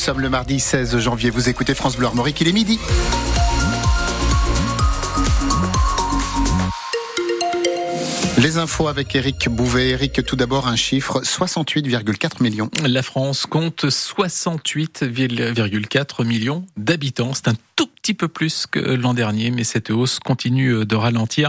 sommes le mardi 16 janvier. Vous écoutez France Bleu Armorique, il est midi. Les infos avec Eric Bouvet. Eric, tout d'abord un chiffre 68,4 millions. La France compte 68,4 millions d'habitants. C'est un tout petit peu plus que l'an dernier, mais cette hausse continue de ralentir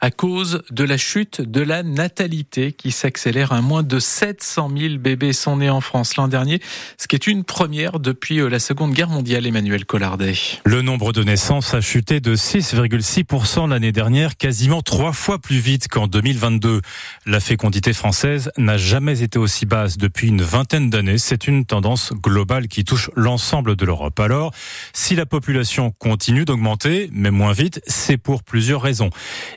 à cause de la chute de la natalité qui s'accélère. Un moins de 700 000 bébés sont nés en France l'an dernier, ce qui est une première depuis la Seconde Guerre mondiale, Emmanuel Collardet. Le nombre de naissances a chuté de 6,6% l'année dernière, quasiment trois fois plus vite qu'en 2022. La fécondité française n'a jamais été aussi basse depuis une vingtaine d'années. C'est une tendance globale qui touche l'ensemble de l'Europe. Alors, si la population continue d'augmenter, mais moins vite, c'est pour plusieurs raisons.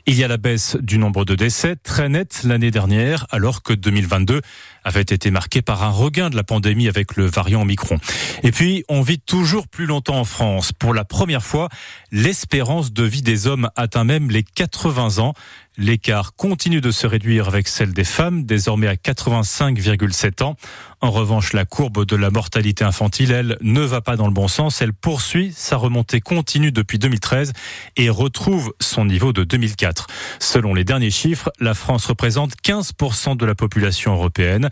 Il y a la baisse du nombre de décès très nette l'année dernière, alors que 2022 avait été marqué par un regain de la pandémie avec le variant Omicron. Et puis, on vit toujours plus longtemps en France. Pour la première fois, l'espérance de vie des hommes atteint même les 80 ans. L'écart continue de se réduire avec celle des femmes, désormais à 85,7 ans. En revanche, la courbe de la mortalité infantile, elle, ne va pas dans le bon sens. Elle poursuit sa remontée continue depuis 2013 et retrouve son niveau de 2004. Selon les derniers chiffres, la France représente 15% de la population européenne,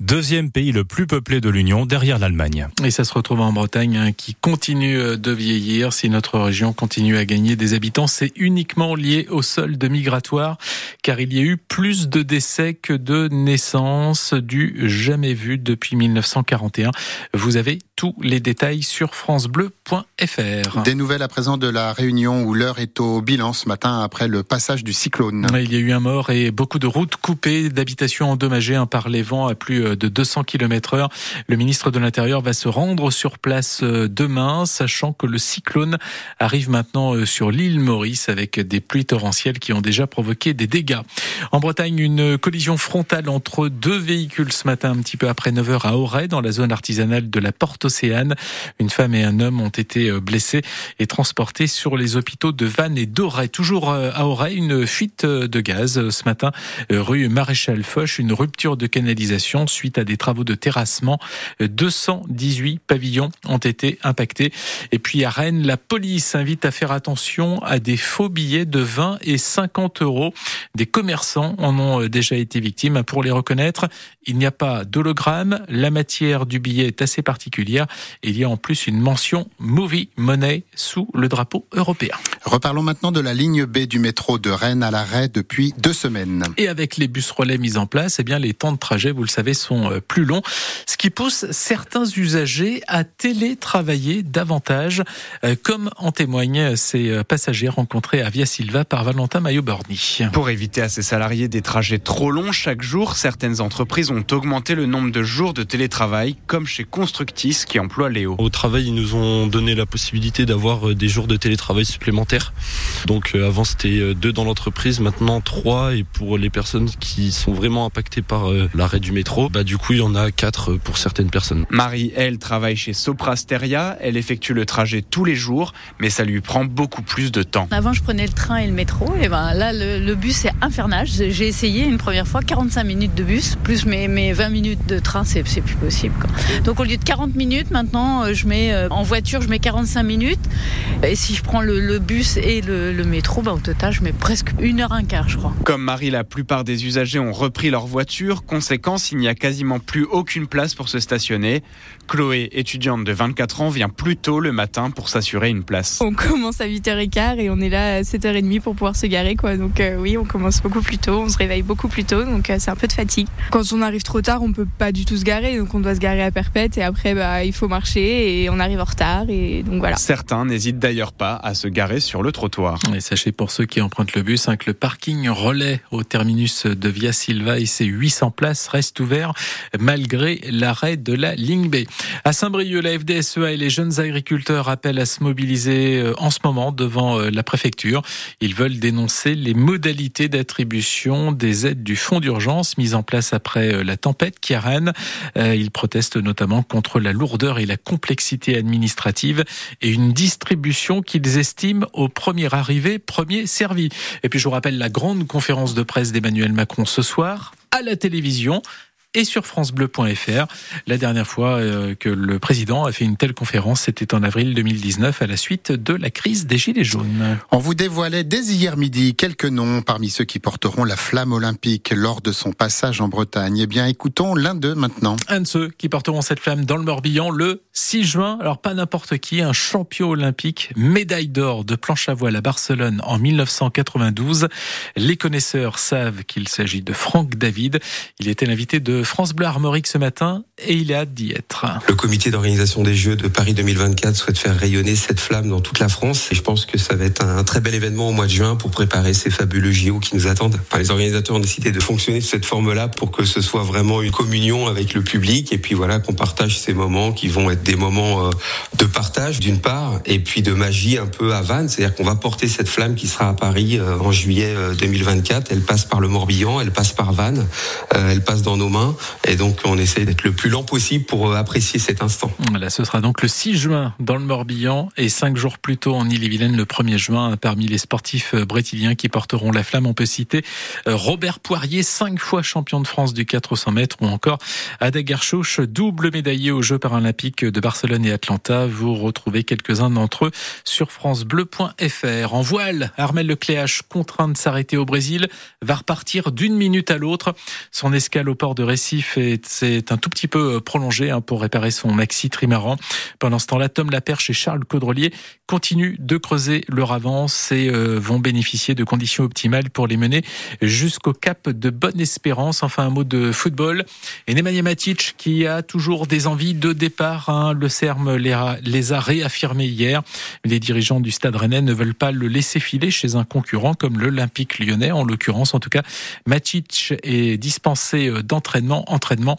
deuxième pays le plus peuplé de l'Union, derrière l'Allemagne. Et ça se retrouve en Bretagne, hein, qui continue de vieillir. Si notre région continue à gagner des habitants, c'est uniquement lié au solde migratoire, car il y a eu plus de décès que de naissances du jamais vu depuis 1941. Vous avez tous les détails sur francebleu.fr. Des nouvelles à présent de la Réunion où l'heure est au bilan ce matin après le passage du cyclone. Il y a eu un mort et beaucoup de routes coupées, d'habitations endommagées hein, par les vents à plus de 200 km heure. Le ministre de l'Intérieur va se rendre sur place euh, demain, sachant que le cyclone arrive maintenant euh, sur l'île Maurice avec des pluies torrentielles qui ont déjà provoqué des dégâts. En Bretagne, une collision frontale entre deux véhicules ce matin, un petit peu après 9h à Auray, dans la zone artisanale de la Porte Océane. Une femme et un homme ont été euh, blessés et transportés sur les hôpitaux de Vannes et d'Auray. Toujours euh, à Auray, une fuite euh, de gaz ce matin, rue Maréchal Foch, une rupture de canalisation suite à des travaux de terrassement. 218 pavillons ont été impactés. Et puis à Rennes, la police invite à faire attention à des faux billets de 20 et 50 euros. Des commerçants en ont déjà été victimes. Pour les reconnaître, il n'y a pas d'hologramme. La matière du billet est assez particulière. Il y a en plus une mention Movie Money sous le drapeau européen. Reparlons maintenant de la ligne B du métro de Rennes à l'arrêt depuis deux semaines. Et avec les bus relais mis en place, eh bien, les temps de trajet, vous le savez, sont euh, plus longs. Ce qui pousse certains usagers à télétravailler davantage, euh, comme en témoignent ces euh, passagers rencontrés à Via Silva par Valentin Maillot-Borny. Pour éviter à ces salariés des trajets trop longs chaque jour, certaines entreprises ont augmenté le nombre de jours de télétravail, comme chez Constructis qui emploie Léo. Au travail, ils nous ont donné la possibilité d'avoir des jours de télétravail supplémentaires. Donc avant c'était deux dans l'entreprise, maintenant trois. Et pour les personnes qui sont vraiment impactées par l'arrêt du métro, bah du coup il y en a quatre pour certaines personnes. Marie, elle, travaille chez Soprasteria. Elle effectue le trajet tous les jours, mais ça lui prend beaucoup plus de temps. Avant je prenais le train et le métro, et ben là le, le bus est infernal. J'ai essayé une première fois 45 minutes de bus, plus mes, mes 20 minutes de train, c'est plus possible. Quoi. Donc au lieu de 40 minutes, maintenant, je mets en voiture, je mets 45 minutes. Et si je prends le, le bus et le, le métro, bah, au total, je mets presque une heure un quart, je crois. Comme Marie, la plupart des usagers ont repris leur voiture. Conséquence, il n'y a quasiment plus aucune place pour se stationner. Chloé, étudiante de 24 ans, vient plus tôt le matin pour s'assurer une place. On commence à 8h15 et on est là à 7h30 pour pouvoir se garer. Quoi. Donc euh, oui, on commence beaucoup plus tôt, on se réveille beaucoup plus tôt, donc euh, c'est un peu de fatigue. Quand on arrive trop tard, on peut pas du tout se garer, donc on doit se garer à perpète et après bah, il faut marcher et on arrive en retard. Et donc voilà. Certains n'hésitent d'ailleurs pas à se garer sur le trottoir. Et sachez pour ceux qui empruntent le bus hein, que le parking relais au terminus de Via Silva et ses 800 places restent ouverts malgré l'arrêt de la ligne B. À Saint-Brieuc, la FDSEA et les jeunes agriculteurs appellent à se mobiliser euh, en ce moment devant euh, la préfecture. Ils veulent dénoncer les modalités d'attribution des aides du fonds d'urgence mises en place après euh, la tempête qui arène. Ils protestent notamment contre la lourdeur et la complexité administrative et une distribution qu'ils estiment au premier arrivé, premier servi. Et puis je vous rappelle la grande conférence de presse d'Emmanuel Macron ce soir à la télévision et sur francebleu.fr. La dernière fois euh, que le président a fait une telle conférence, c'était en avril 2019 à la suite de la crise des Gilets jaunes. On vous dévoilait dès hier midi quelques noms parmi ceux qui porteront la flamme olympique lors de son passage en Bretagne. Eh bien, écoutons l'un d'eux maintenant. Un de ceux qui porteront cette flamme dans le Morbihan le 6 juin. Alors, pas n'importe qui, un champion olympique, médaille d'or de planche à voile à Barcelone en 1992. Les connaisseurs savent qu'il s'agit de Franck David. Il était l'invité de France Bleu Armorique ce matin et il a hâte d'y être. Le comité d'organisation des Jeux de Paris 2024 souhaite faire rayonner cette flamme dans toute la France et je pense que ça va être un très bel événement au mois de juin pour préparer ces fabuleux JO qui nous attendent. les organisateurs ont décidé de fonctionner de cette forme-là pour que ce soit vraiment une communion avec le public et puis voilà qu'on partage ces moments qui vont être des moments euh, de partage d'une part et puis de magie un peu à Vannes, c'est-à-dire qu'on va porter cette flamme qui sera à Paris euh, en juillet 2024. Euh, elle passe par le Morbihan, elle passe par Vannes, elle passe dans nos mains et donc on essaie d'être le plus lent possible pour apprécier cet instant. Voilà, ce sera donc le 6 juin dans le Morbihan et cinq jours plus tôt en Ille-et-Vilaine le 1er juin parmi les sportifs brétiliens qui porteront la flamme. On peut citer Robert Poirier, cinq fois champion de France du 400 mètres ou encore Adagar Chouch, double médaillé aux Jeux paralympiques de Barcelone et Atlanta. Vous retrouvez quelques-uns d'entre eux sur francebleu.fr. En voile, Armel Lecléache, contraint de s'arrêter au Brésil, va repartir d'une minute à l'autre. Son escale au port de Récif est un tout petit peu prolongé hein, pour réparer son maxi trimaran. Pendant ce temps-là, Tom Laperche et Charles Caudrelier continuent de creuser leur avance et euh, vont bénéficier de conditions optimales pour les mener jusqu'au cap de Bonne Espérance. Enfin, un mot de football. Et Nemanja Matic qui a toujours des envies de départ. Hein. Le CERM les a réaffirmés hier. Les dirigeants du Stade Rennais ne veulent pas le laisser filer chez un concurrent comme l'Olympique lyonnais. En l'occurrence, en tout cas, Matic est dispensé entraînement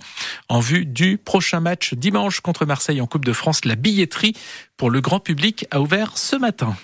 en vue du prochain match dimanche contre Marseille en Coupe de France. La billetterie pour le grand public a ouvert ce matin.